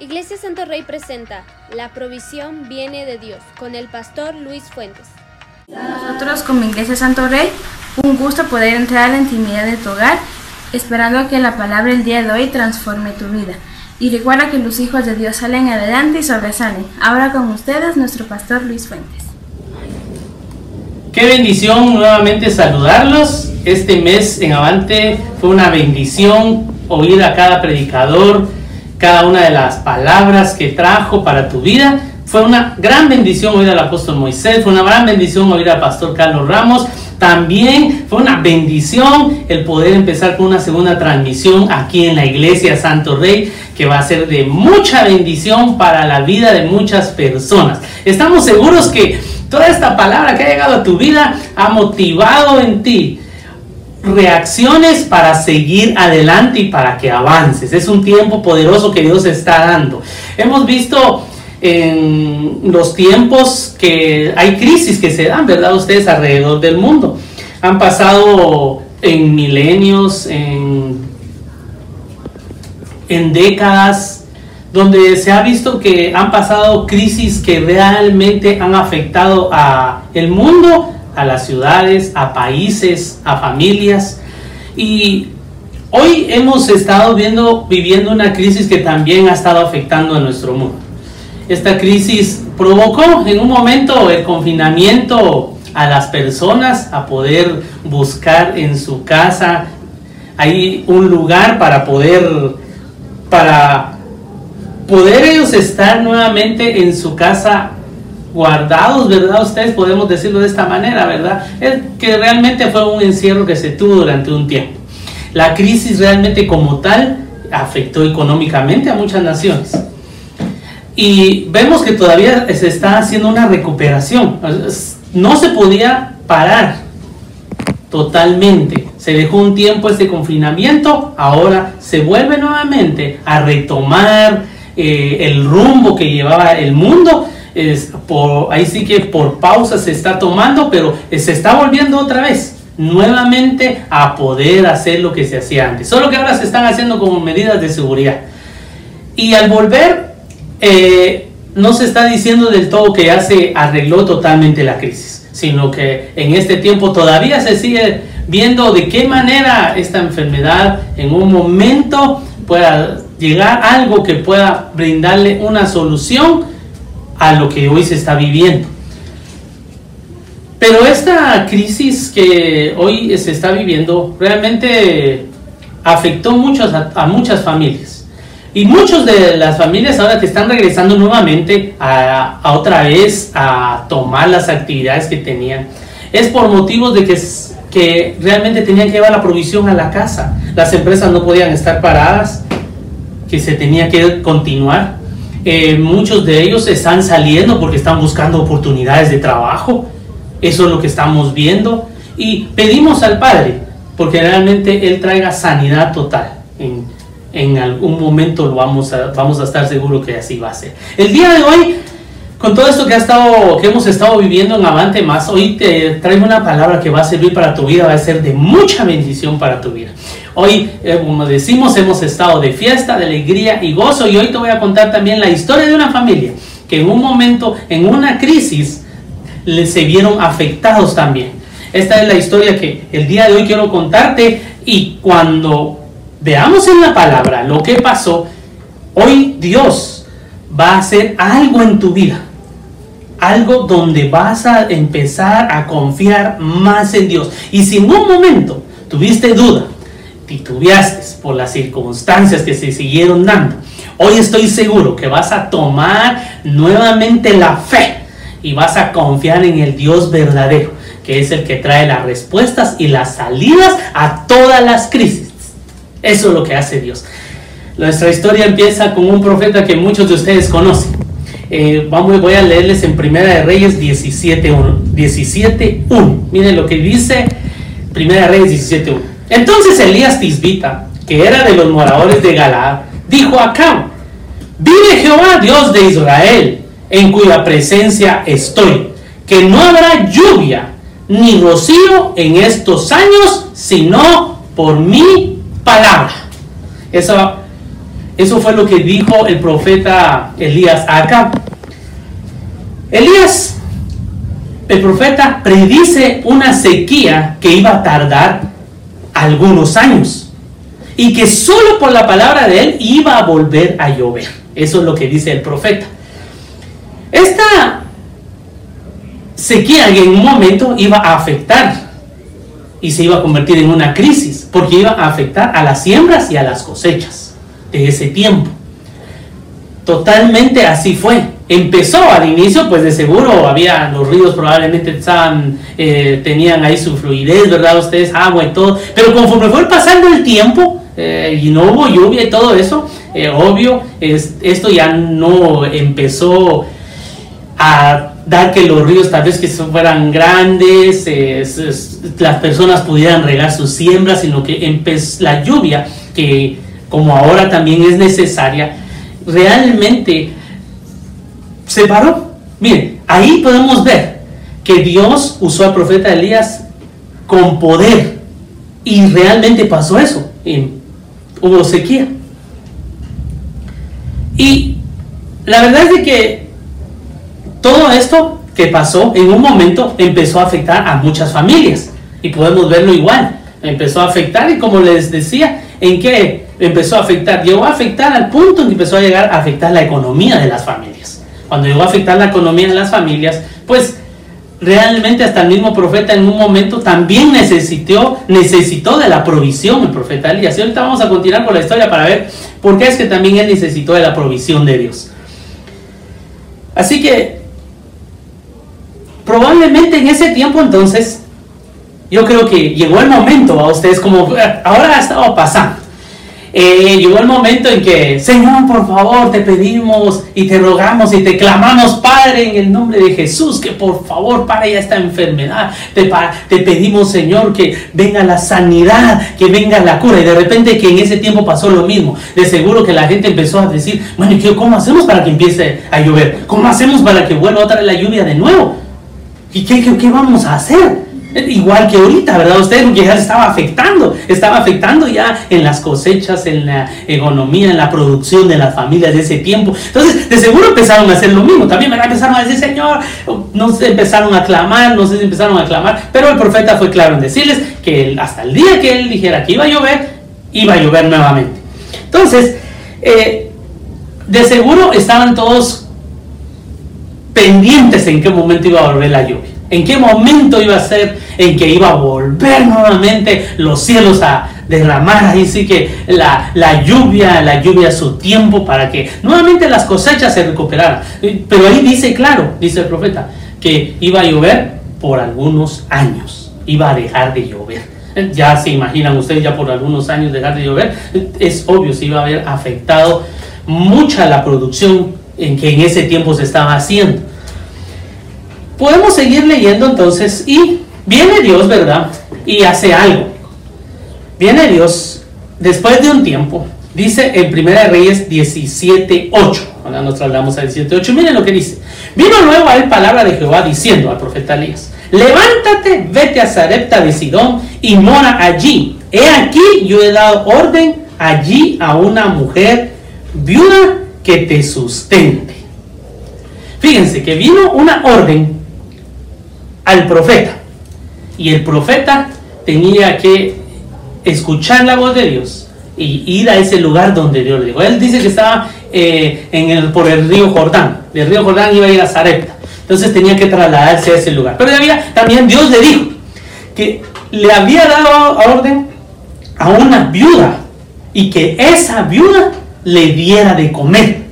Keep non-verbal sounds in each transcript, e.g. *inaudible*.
Iglesia Santo Rey presenta La provisión viene de Dios con el pastor Luis Fuentes. Nosotros como Iglesia Santo Rey, un gusto poder entrar a la intimidad de tu hogar, esperando que la palabra el día de hoy transforme tu vida. Y recuerda que los hijos de Dios salen adelante y sobresalen. Ahora con ustedes nuestro pastor Luis Fuentes. Qué bendición nuevamente saludarlos. Este mes en Avante fue una bendición oír a cada predicador, cada una de las palabras que trajo para tu vida. Fue una gran bendición oír al apóstol Moisés, fue una gran bendición oír al pastor Carlos Ramos. También fue una bendición el poder empezar con una segunda transmisión aquí en la iglesia Santo Rey, que va a ser de mucha bendición para la vida de muchas personas. Estamos seguros que toda esta palabra que ha llegado a tu vida ha motivado en ti reacciones para seguir adelante y para que avances. Es un tiempo poderoso que Dios está dando. Hemos visto en los tiempos que hay crisis que se dan, ¿verdad? Ustedes alrededor del mundo. Han pasado en milenios, en, en décadas, donde se ha visto que han pasado crisis que realmente han afectado a el mundo a las ciudades, a países, a familias. Y hoy hemos estado viendo, viviendo una crisis que también ha estado afectando a nuestro mundo. Esta crisis provocó en un momento el confinamiento a las personas a poder buscar en su casa hay un lugar para poder para poder ellos estar nuevamente en su casa guardados, ¿verdad? Ustedes podemos decirlo de esta manera, ¿verdad? Es que realmente fue un encierro que se tuvo durante un tiempo. La crisis realmente como tal afectó económicamente a muchas naciones. Y vemos que todavía se está haciendo una recuperación. No se podía parar totalmente. Se dejó un tiempo este confinamiento, ahora se vuelve nuevamente a retomar eh, el rumbo que llevaba el mundo es por, ahí sí que por pausa se está tomando, pero se está volviendo otra vez nuevamente a poder hacer lo que se hacía antes. Solo que ahora se están haciendo como medidas de seguridad. Y al volver, eh, no se está diciendo del todo que ya se arregló totalmente la crisis, sino que en este tiempo todavía se sigue viendo de qué manera esta enfermedad en un momento pueda llegar a algo que pueda brindarle una solución a lo que hoy se está viviendo. Pero esta crisis que hoy se está viviendo realmente afectó muchos, a, muchas familias. Y muchas de las familias ahora que están regresando nuevamente a, a, otra vez a tomar las actividades que tenían, es por motivos de que, que realmente tenían que llevar la provisión a la casa. Las empresas no podían estar paradas, que se tenía que continuar. Eh, muchos de ellos están saliendo porque están buscando oportunidades de trabajo. Eso es lo que estamos viendo. Y pedimos al Padre, porque realmente Él traiga sanidad total. En, en algún momento lo vamos a, vamos a estar seguros que así va a ser. El día de hoy, con todo esto que, ha estado, que hemos estado viviendo en Avante Más, hoy te traigo una palabra que va a servir para tu vida, va a ser de mucha bendición para tu vida. Hoy, eh, como decimos, hemos estado de fiesta, de alegría y gozo y hoy te voy a contar también la historia de una familia que en un momento, en una crisis, se vieron afectados también. Esta es la historia que el día de hoy quiero contarte y cuando veamos en la palabra lo que pasó, hoy Dios va a hacer algo en tu vida. Algo donde vas a empezar a confiar más en Dios. Y si en un momento tuviste duda, titubeaste por las circunstancias que se siguieron dando, hoy estoy seguro que vas a tomar nuevamente la fe y vas a confiar en el Dios verdadero, que es el que trae las respuestas y las salidas a todas las crisis. Eso es lo que hace Dios. Nuestra historia empieza con un profeta que muchos de ustedes conocen. Eh, vamos, voy a leerles en Primera de Reyes 17.1. 17, Miren lo que dice Primera de Reyes 17.1. Entonces Elías Tisbita, que era de los moradores de Galaad, dijo a Cam, vive Jehová, Dios de Israel, en cuya presencia estoy, que no habrá lluvia ni rocío en estos años, sino por mi palabra. Eso Eso fue lo que dijo el profeta Elías acá. Elías, el profeta, predice una sequía que iba a tardar algunos años y que solo por la palabra de él iba a volver a llover. Eso es lo que dice el profeta. Esta sequía en un momento iba a afectar y se iba a convertir en una crisis porque iba a afectar a las siembras y a las cosechas de ese tiempo. Totalmente así fue empezó al inicio, pues de seguro había los ríos probablemente eh, tenían ahí su fluidez, ¿verdad? Ustedes, agua y todo. Pero conforme fue pasando el tiempo eh, y no hubo lluvia y todo eso, eh, obvio, es, esto ya no empezó a dar que los ríos tal vez que fueran grandes, las personas pudieran regar sus siembras, sino que la lluvia, que como ahora también es necesaria, realmente se paró. Miren, ahí podemos ver que Dios usó al profeta Elías con poder y realmente pasó eso. hubo sequía. Y la verdad es de que todo esto que pasó en un momento empezó a afectar a muchas familias. Y podemos verlo igual. Empezó a afectar y como les decía, ¿en qué empezó a afectar? Llegó a afectar al punto en que empezó a llegar a afectar la economía de las familias cuando llegó a afectar la economía de las familias, pues realmente hasta el mismo profeta en un momento también necesitó, necesitó de la provisión, el profeta Elías. Y ahorita vamos a continuar con la historia para ver por qué es que también él necesitó de la provisión de Dios. Así que probablemente en ese tiempo entonces, yo creo que llegó el momento a ustedes como ahora ha estado pasando eh, llegó el momento en que, Señor, por favor, te pedimos y te rogamos y te clamamos, Padre, en el nombre de Jesús, que por favor pare ya esta enfermedad. Te, te pedimos, Señor, que venga la sanidad, que venga la cura. Y de repente que en ese tiempo pasó lo mismo. De seguro que la gente empezó a decir, bueno, ¿y cómo hacemos para que empiece a llover? ¿Cómo hacemos para que vuelva otra vez la lluvia de nuevo? ¿Y qué, qué, qué vamos a hacer? Igual que ahorita, ¿verdad? Usted ya estaba afectando, estaba afectando ya en las cosechas, en la economía, en la producción de las familias de ese tiempo. Entonces, de seguro empezaron a hacer lo mismo. También empezaron a decir, Señor, no se empezaron a clamar, no se empezaron a clamar, pero el profeta fue claro en decirles que hasta el día que él dijera que iba a llover, iba a llover nuevamente. Entonces, eh, de seguro estaban todos pendientes en qué momento iba a volver la lluvia. ¿En qué momento iba a ser en que iba a volver nuevamente los cielos a derramar ahí sí que la, lluvia, la lluvia a su tiempo para que nuevamente las cosechas se recuperaran? Pero ahí dice claro, dice el profeta, que iba a llover por algunos años, iba a dejar de llover. Ya se imaginan ustedes, ya por algunos años dejar de llover, es obvio, se iba a haber afectado mucha la producción en que en ese tiempo se estaba haciendo. Podemos seguir leyendo entonces y viene Dios, ¿verdad? Y hace algo. Viene Dios después de un tiempo. Dice en 1 Reyes 17.8. Ahora nos trasladamos a 17.8. Miren lo que dice. Vino luego a él palabra de Jehová diciendo al profeta Elías. Levántate, vete a Sarepta de Sidón y mora allí. He aquí yo he dado orden allí a una mujer viuda que te sustente. Fíjense que vino una orden al profeta. Y el profeta tenía que escuchar la voz de Dios y ir a ese lugar donde Dios le dijo. Él dice que estaba eh, en el, por el río Jordán. Del río Jordán iba a ir a Zarepta. Entonces tenía que trasladarse a ese lugar. Pero había, también Dios le dijo que le había dado orden a una viuda y que esa viuda le diera de comer.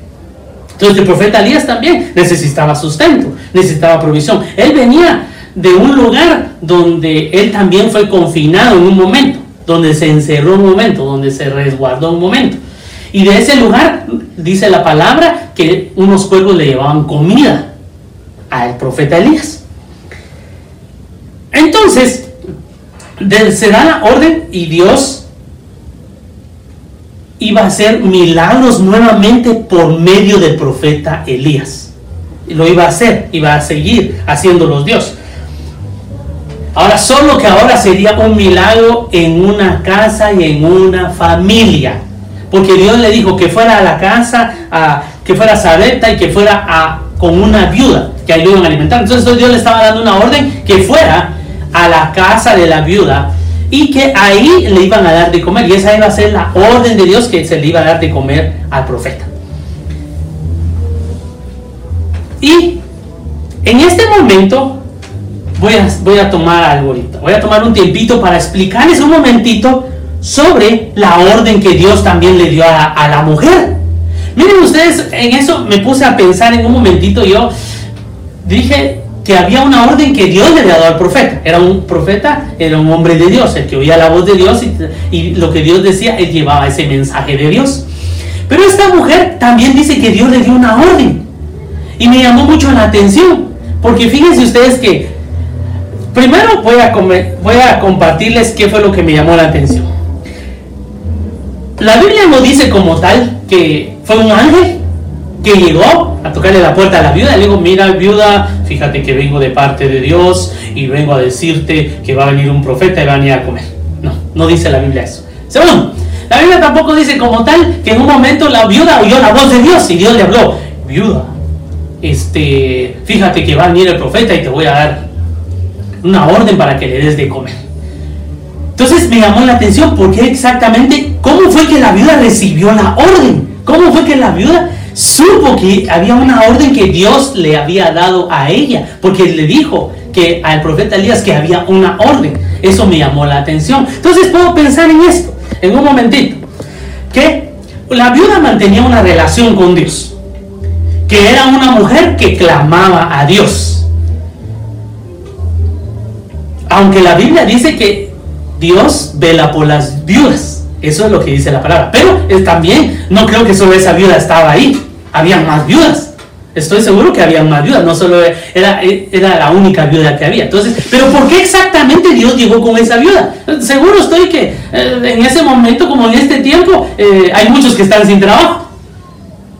Entonces el profeta Elías también necesitaba sustento, necesitaba provisión. Él venía de un lugar donde él también fue confinado en un momento, donde se encerró un momento, donde se resguardó un momento. Y de ese lugar dice la palabra que unos cuervos le llevaban comida al profeta Elías. Entonces, se da la orden y Dios iba a hacer milagros nuevamente por medio del profeta Elías. Lo iba a hacer, iba a seguir haciéndolos Dios. Ahora, solo que ahora sería un milagro en una casa y en una familia. porque Dios le dijo que fuera a la casa, que fuera a Sarepta y que fuera a, con una viuda, que ahí lo iban a alimentar. Entonces Dios le estaba dando una orden que fuera a la casa de la viuda y que ahí le iban a dar de comer. Y esa iba a ser la orden de Dios que se le iba a dar de comer al profeta. Y en este momento voy a, voy a tomar algo ahorita. Voy a tomar un tiempito para explicarles un momentito sobre la orden que Dios también le dio a, a la mujer. Miren ustedes, en eso me puse a pensar en un momentito. Yo dije, que había una orden que Dios le había dado al profeta. Era un profeta, era un hombre de Dios, el que oía la voz de Dios y, lo que Dios decía, él llevaba ese mensaje de Dios. Pero esta mujer también dice que Dios le dio una orden. Y me llamó mucho la atención, porque fíjense ustedes que, primero voy a, compartirles qué fue lo que me llamó la atención. La Biblia no dice como tal que fue un ángel que llegó a tocarle la puerta a la viuda le dijo, mira viuda, fíjate que vengo de parte de Dios y vengo a decirte que va a venir un profeta y va a venir a comer. No, no dice la Biblia eso. Segundo, la Biblia tampoco dice como tal que en un momento la viuda oyó la voz de Dios y Dios le habló, viuda, este, fíjate que va a venir el profeta y te voy a dar una orden para que le des de comer. Entonces me llamó la atención porque exactamente, ¿cómo fue que la viuda recibió la orden? ¿Cómo fue que la viuda supo que había una orden que Dios le había dado a ella, porque le dijo que al profeta Elías que había una orden. Eso me llamó la atención. Entonces puedo pensar en esto, en un momentito, que la viuda mantenía una relación con Dios, que era una mujer que clamaba a Dios. Aunque la Biblia dice que Dios vela por las viudas. Eso es lo que dice la palabra. Pero también no creo que solo esa viuda estaba ahí había más viudas. Estoy seguro que había más viudas, no solo era, era la única viuda que había. Entonces, pero ¿por qué exactamente Dios llegó con esa viuda? Seguro estoy que eh, en ese momento, como en este tiempo, eh, hay muchos que están sin trabajo.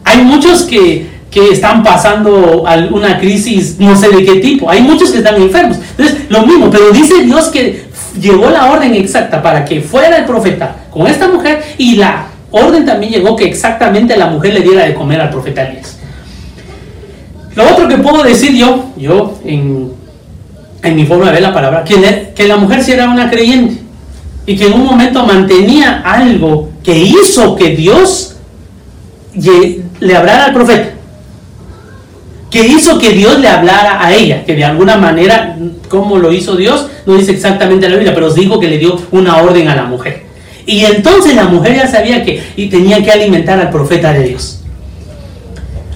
Hay muchos que, están pasando alguna crisis, no sé de qué tipo. Hay muchos que están enfermos. Entonces, lo mismo, pero dice Dios que llegó la orden exacta para que fuera el profeta con esta mujer y la orden también llegó que exactamente la mujer le diera de comer al profeta Elías. Lo otro que puedo decir yo, yo en, mi forma de ver la palabra, que, que la mujer sí era una creyente y que en un momento mantenía algo que hizo que Dios le hablara al profeta, que hizo que Dios le hablara a ella, que de alguna manera, como lo hizo Dios, no dice exactamente la Biblia, pero os digo que le dio una orden a la mujer. Y entonces la mujer ya sabía que y tenía que alimentar al profeta de Dios.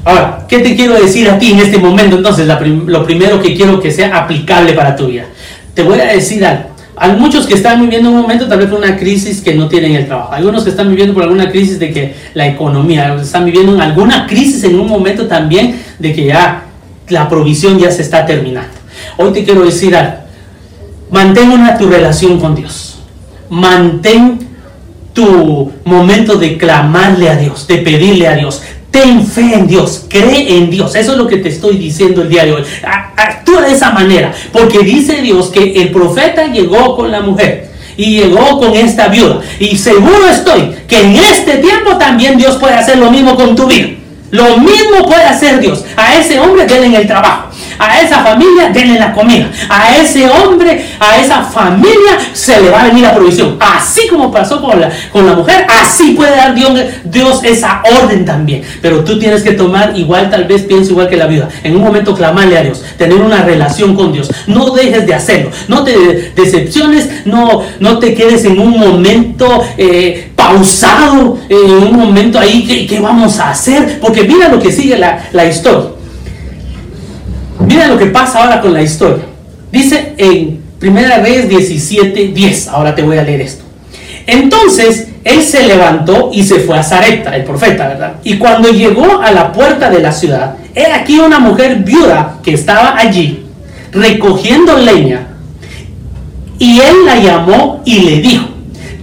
Ahora, ¿qué te quiero decir a ti en este momento? Entonces, lo primero que quiero que sea aplicable para tu vida. Te voy a decir algo. Hay muchos que están viviendo un momento tal vez por una crisis que no tienen el trabajo. Algunos que están viviendo por alguna crisis de que la economía, están viviendo en alguna crisis en un momento también de que ya la provisión ya se está terminando. Hoy te quiero decir algo. Mantén una tu relación con Dios. Mantén tu momento de clamarle a Dios, de pedirle a Dios. Ten fe en Dios, cree en Dios. Eso es lo que te estoy diciendo el día de hoy. Actúa de esa manera, porque dice Dios que el profeta llegó con la mujer y llegó con esta viuda. Y seguro estoy que en este tiempo también Dios puede hacer lo mismo con tu vida. Lo mismo puede hacer Dios. A ese hombre denle en el trabajo a esa familia denle la comida, a ese hombre, a esa familia se le va a venir la provisión. Así como pasó con la, con la mujer, así puede dar Dios, Dios esa orden también. Pero tú tienes que tomar igual, tal vez pienso igual que la vida. En un momento clamarle a Dios, tener una relación con Dios. No dejes de hacerlo, no te decepciones, no, no te quedes en un momento eh, en un momento ahí, ¿qué, vamos a hacer? Porque mira lo que sigue la, la historia. Mira lo que pasa ahora con la historia. Dice en Primera Reyes 17, 10. Ahora te voy a leer esto. Entonces él se levantó y se fue a Zarepta, el profeta, ¿verdad? Y cuando llegó a la puerta de la ciudad, era aquí una mujer viuda que estaba allí recogiendo leña. Y él la llamó y le dijo,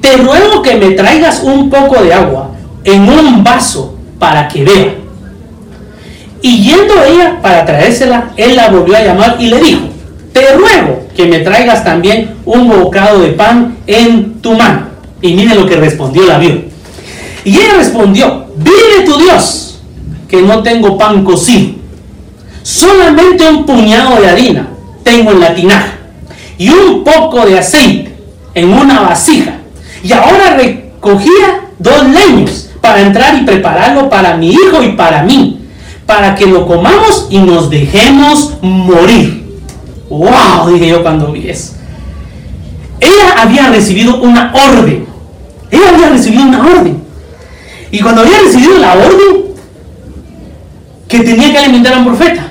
te ruego que me traigas un poco de agua en un vaso para que vea. Y yendo ella para traérsela, él la volvió a llamar y le dijo, te ruego que me traigas también un bocado de pan en tu mano. Y mire lo que respondió la viuda. Y ella respondió, vive tu Dios, que no tengo pan cocido, solamente un puñado de harina tengo en la tinaja y un poco de aceite en una vasija. Y ahora recogía dos leños para entrar y prepararlo para mi hijo y para mí, para que lo comamos y nos dejemos morir. ¡Wow! Dije yo cuando vi eso. Ella había recibido una orden. Ella había recibido una orden. Y cuando había recibido la orden, que tenía que alimentar a un profeta.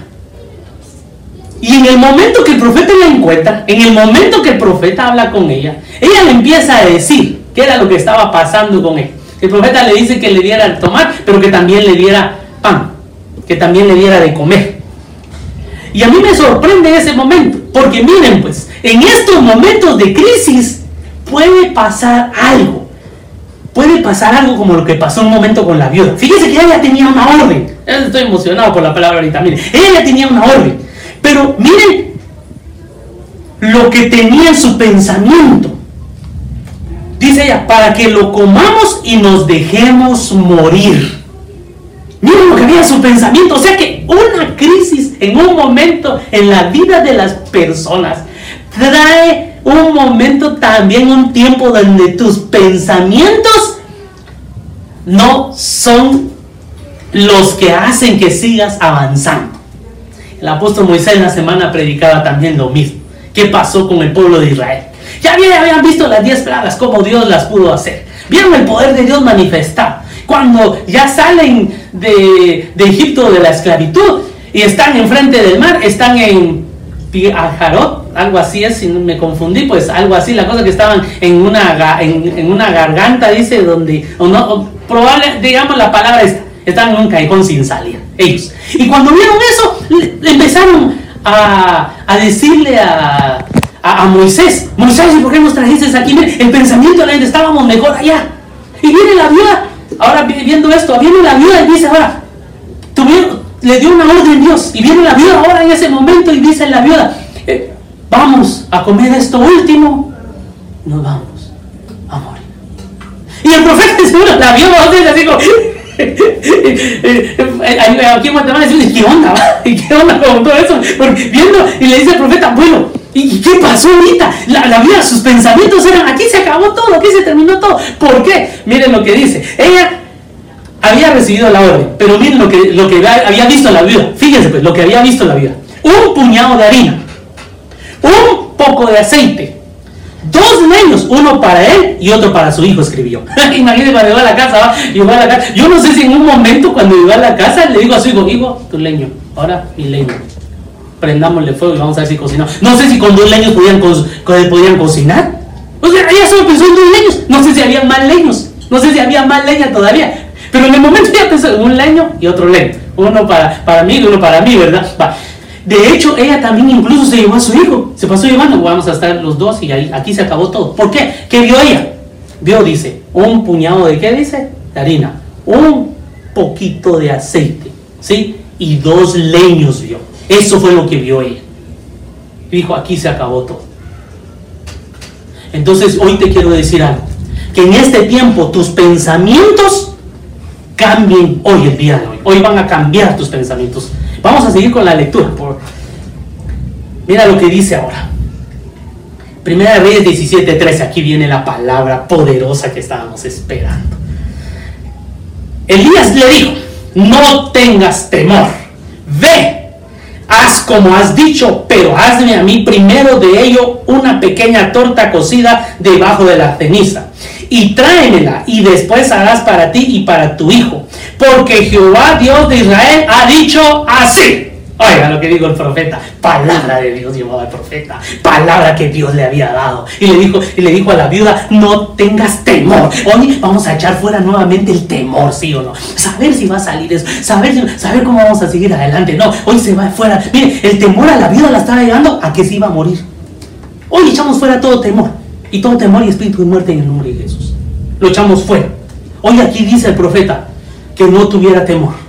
Y en el momento que el profeta la encuentra, en el momento que el profeta habla con ella, ella le empieza a decir qué era lo que estaba pasando con él. El profeta le dice que le diera de tomar, pero que también le diera pan, que también le diera de comer. Y a mí me sorprende ese momento, porque miren pues, en estos momentos de crisis puede pasar algo. Puede pasar algo como lo que pasó un momento con la viuda. Fíjese que ella tenía una orden. Estoy emocionado por la palabra ahorita. Miren, ella tenía una orden. Pero miren lo que tenía en su pensamiento. Dice ella, para que lo comamos y nos dejemos morir. Miren lo que había en su pensamiento. O sea que una crisis en un momento en la vida de las personas trae un momento también, un tiempo donde tus pensamientos no son los que hacen que sigas avanzando. El apóstol Moisés en la semana predicaba también lo mismo. ¿Qué pasó con el pueblo de Israel? Ya habían visto las diez plagas, cómo Dios las pudo hacer. Vieron el poder de Dios manifestar. Cuando ya salen de, Egipto de la esclavitud y están enfrente del mar, están en Piajarot, algo así es, si me confundí, pues algo así, la cosa que estaban en una, garganta, dice, donde, o no, probable, digamos la palabra es Estaban en un callejón sin salida, ellos. Y cuando vieron eso, empezaron a, decirle a, Moisés, Moisés, ¿y por qué nos trajiste aquí? El pensamiento de la gente, estábamos mejor allá. Y viene la viuda, ahora viendo esto, viene la viuda y dice, ahora, tuvieron, le dio una orden Dios. Y viene la viuda ahora en ese momento y dice la viuda, eh, vamos a comer esto último, nos vamos a morir. Y el profeta *laughs* dice, la viuda así como, *laughs* Aquí en Guatemala decimos, ¿qué onda? ¿Qué onda con todo eso? Porque viendo y le dice al profeta, bueno, ¿y qué pasó ahorita? La, vida, sus pensamientos eran, aquí se acabó todo, aquí se terminó todo. ¿Por qué? Miren lo que dice. Ella había recibido la orden, pero miren lo que, lo que había visto la vida. Fíjense pues, lo que había visto la vida. Un puñado de harina, un poco de aceite, Dos leños, uno para él y otro para su hijo, escribió. *laughs* Imagínese cuando llegó a la casa, llegó a la casa. Yo no sé si en un momento cuando llegó a la casa le digo a su hijo, hijo, tu leño, ahora mi leño. Prendámosle fuego y vamos a ver si cocinamos. No sé si con dos leños podían, podían cocinar. O sea, ella solo pensó en dos leños. No sé si había más leños. No sé si había más leña todavía. Pero en el momento ya pensó en un leño y otro leño. Uno para, para mí y uno para mí, ¿verdad? Va. De hecho, ella también incluso se llevó a su hijo. Se pasó llevando, vamos a estar los dos y ahí, aquí se acabó todo. ¿Por qué? ¿Qué vio ella? Vio, dice, un puñado de qué dice? De harina. Un poquito de aceite. ¿Sí? Y dos leños vio. Eso fue lo que vio ella. Dijo, aquí se acabó todo. Entonces, hoy te quiero decir algo. Que en este tiempo tus pensamientos cambien hoy, el día de hoy. Hoy van a cambiar tus pensamientos. Vamos a seguir con la lectura. Mira lo que dice ahora. Primera de Reyes 17:13. Aquí viene la palabra poderosa que estábamos esperando. Elías le dijo: No tengas temor. Ve, haz como has dicho, pero hazme a mí primero de ello una pequeña torta cocida debajo de la ceniza y tráemela y después harás para ti y para tu hijo. Porque Jehová Dios de Israel ha dicho así. Oiga lo que dijo el profeta, palabra de Dios llevaba al profeta, palabra que Dios le había dado. Y le dijo, y le dijo a la viuda, no tengas temor. Hoy vamos a echar fuera nuevamente el temor, sí o no. Saber si va a salir eso, saber, saber cómo vamos a seguir adelante. No, hoy se va fuera. Mire, el temor a la viuda la estaba llevando a que se iba a morir. Hoy echamos fuera todo temor. Y todo temor y espíritu de muerte en el nombre de Jesús. Lo echamos fuera. Hoy aquí dice el profeta que no tuviera temor.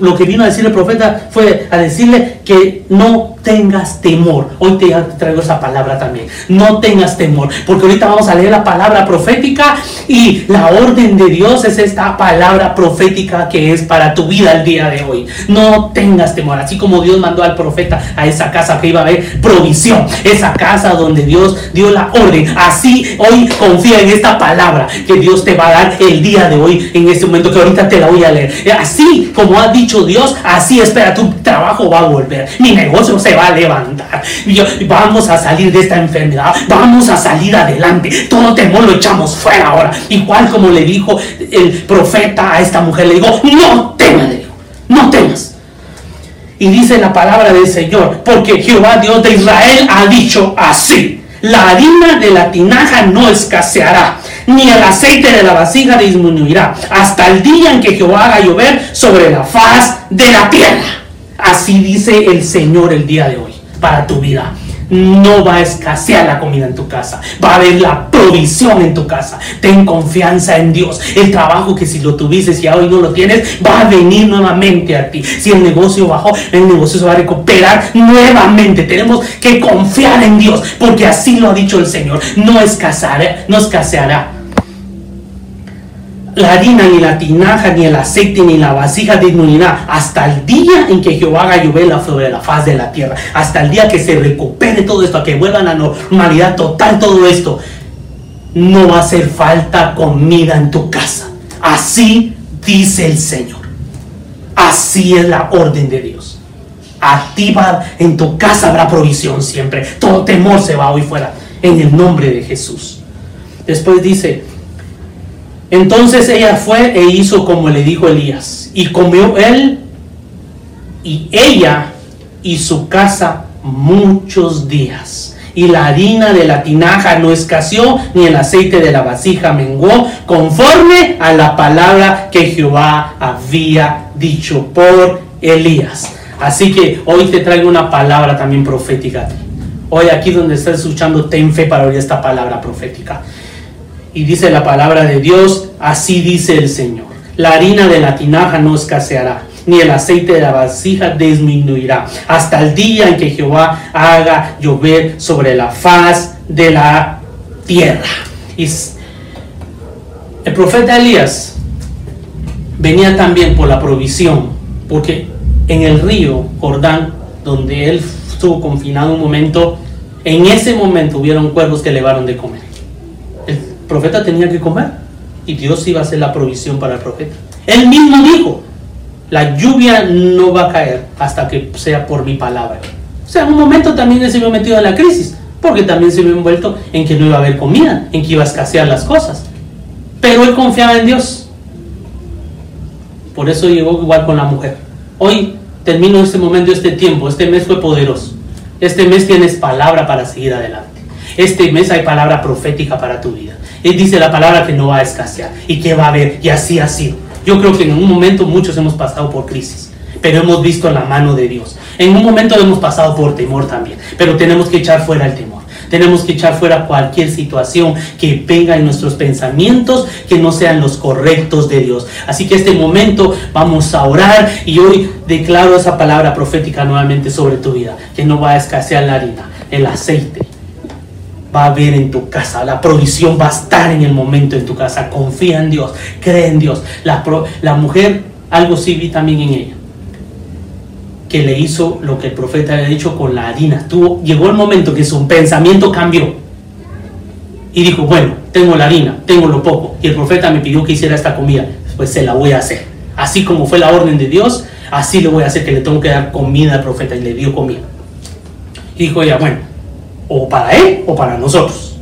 Lo que vino a decir el profeta fue a decirle que no tengas temor. Hoy te traigo esa palabra también. No tengas temor, porque ahorita vamos a leer la palabra profética y la orden de Dios es esta palabra profética que es para tu vida el día de hoy. No tengas temor, así como Dios mandó al profeta a esa casa que iba a haber provisión, esa casa donde Dios dio la orden. Así hoy confía en esta palabra que Dios te va a dar el día de hoy en este momento que ahorita te la voy a leer. Así como ha dicho Dios, así espera tu trabajo va a volver. Mi negocio se va a levantar. vamos a salir de esta enfermedad. Vamos a salir adelante. Todo temor lo echamos fuera ahora. Igual como le dijo el profeta a esta mujer, le dijo, no temas, no temas. Y dice la palabra del Señor, porque Jehová Dios de Israel ha dicho así, la harina de la tinaja no escaseará, ni el aceite de la vasija disminuirá, hasta el día en que Jehová haga llover sobre la faz de la tierra. Así dice el Señor el día de hoy para tu vida. No va a escasear la comida en tu casa. Va a haber la provisión en tu casa. Ten confianza en Dios. El trabajo que si lo tuviste y hoy no lo tienes, va a venir nuevamente a ti. Si el negocio bajó, el negocio se va a recuperar nuevamente. Tenemos que confiar en Dios porque así lo ha dicho el Señor. No escaseará, no escaseará la harina, ni la tinaja, ni el aceite, ni la vasija disminuirá hasta el día en que Jehová haga llover sobre la faz de la tierra. Hasta el día que se recupere todo esto, a que vuelva a la normalidad total todo esto. No va a hacer falta comida en tu casa. Así dice el Señor. Así es la orden de Dios. Activa en tu casa habrá provisión siempre. Todo temor se va hoy fuera. En el nombre de Jesús. Después dice, entonces ella fue e hizo como le dijo Elías. Y comió él y ella y su casa muchos días. Y la harina de la tinaja no escaseó, ni el aceite de la vasija menguó, conforme a la palabra que Jehová había dicho por Elías. Así que hoy te traigo una palabra también profética. Hoy aquí donde estás escuchando, ten fe para oír esta palabra profética. Y dice la palabra de Dios, así dice el Señor. La harina de la tinaja no escaseará, ni el aceite de la vasija disminuirá, hasta el día en que Jehová haga llover sobre la faz de la tierra. Y el profeta Elías venía también por la provisión, porque en el río Jordán, donde él estuvo confinado un momento, en ese momento hubieron cuervos que elevaron de comer profeta tenía que comer y Dios iba a hacer la provisión para el profeta. Él mismo dijo, la lluvia no va a caer hasta que sea por mi palabra. O sea, en un momento también se vio metido en la crisis, porque también se vio envuelto en que no iba a haber comida, en que iba a escasear las cosas. Pero él confiaba en Dios. Por eso llegó igual con la mujer. Hoy termino este momento, este tiempo, este mes fue poderoso. Este mes tienes palabra para seguir adelante. Este mes hay palabra profética para tu vida. Él dice la palabra que no va a escasear y que va a haber, y así ha sido. Yo creo que en un momento muchos hemos pasado por crisis, pero hemos visto la mano de Dios. En un momento hemos pasado por temor también, pero tenemos que echar fuera el temor. Tenemos que echar fuera cualquier situación que venga en nuestros pensamientos que no sean los correctos de Dios. Así que este momento vamos a orar y hoy declaro esa palabra profética nuevamente sobre tu vida, que no va a escasear la harina, el aceite, va a haber en tu casa, la provisión va a estar en el momento en tu casa. Confía en Dios, cree en Dios. La, la mujer, algo sí vi también en ella, que le hizo lo que el profeta había dicho con la harina. Tuvo, llegó el momento que su pensamiento cambió y dijo, bueno, tengo la harina, tengo lo poco, y el profeta me pidió que hiciera esta comida, pues se la voy a hacer. Así como fue la orden de Dios, así le voy a hacer que le tengo que dar comida al profeta y le dio comida. Y dijo ella, bueno, o para él o para nosotros.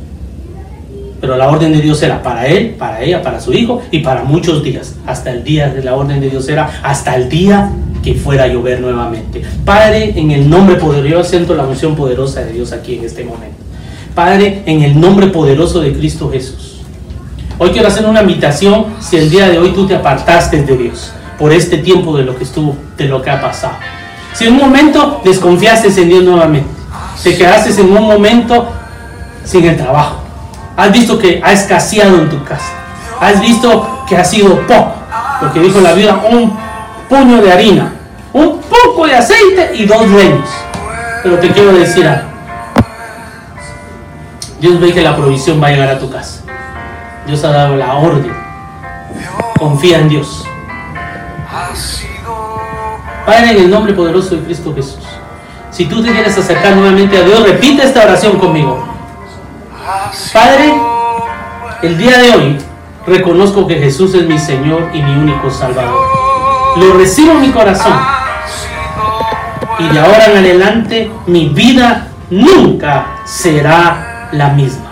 Pero la orden de Dios era para él, para ella, para su hijo y para muchos días. Hasta el día de la orden de Dios era hasta el día que fuera a llover nuevamente. Padre, en el nombre poderoso, siento la unción poderosa de Dios aquí en este momento. Padre, en el nombre poderoso de Cristo Jesús. Hoy quiero hacer una invitación si el día de hoy tú te apartaste de Dios por este tiempo de lo que estuvo, de lo que ha pasado. Si en un momento desconfiaste en Dios nuevamente, te quedaste en un momento sin el trabajo. Has visto que ha escaseado en tu casa. Has visto que ha sido poco. Lo que dijo la vida, un puño de harina. Un poco de aceite y dos leños. Pero te quiero decir algo. Dios ve que la provisión va a llegar a tu casa. Dios ha dado la orden. Confía en Dios. Padre, en el nombre poderoso de Cristo Jesús. Si tú te quieres acercar nuevamente a Dios, repite esta oración conmigo. Padre, el día de hoy reconozco que Jesús es mi Señor y mi único Salvador. Lo recibo en mi corazón. Y de ahora en adelante mi vida nunca será la misma.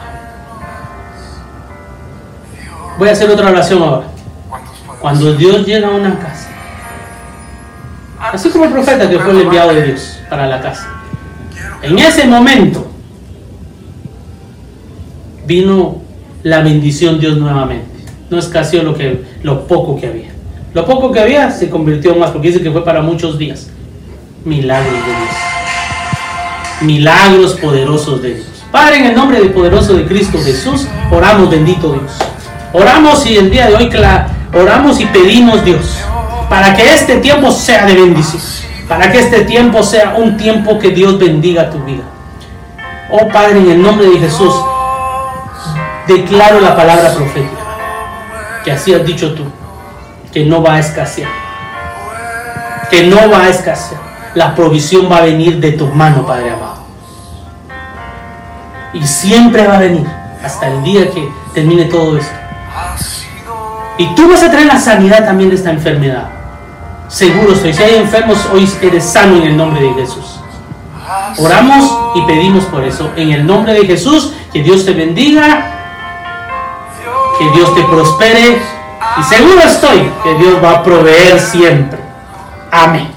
Voy a hacer otra oración ahora. Cuando Dios llega a una casa, así como el profeta que fue el enviado de Dios para la casa, en ese momento vino la bendición Dios nuevamente. No escaseó lo, que, lo poco que había. Lo poco que había se convirtió más, porque dice que fue para muchos días. Milagros de Dios. Milagros poderosos de Dios. Padre, en el nombre del poderoso de Cristo Jesús, oramos, bendito Dios. Oramos y el día de hoy oramos y pedimos Dios para que este tiempo sea de bendición. Para que este tiempo sea un tiempo que Dios bendiga tu vida. Oh Padre, en el nombre de Jesús, declaro la palabra profética, que así has dicho tú, que no va a escasear, que no va a escasear, la provisión va a venir de tu mano, Padre amado. Y siempre va a venir, hasta el día que termine todo esto. Y tú vas a traer la sanidad también de esta enfermedad. Seguro estoy. Si hay enfermos, hoy eres sano en el nombre de Jesús. Oramos y pedimos por eso. En el nombre de Jesús, que Dios te bendiga que Dios te prospere y seguro estoy que Dios va a proveer siempre. Amén.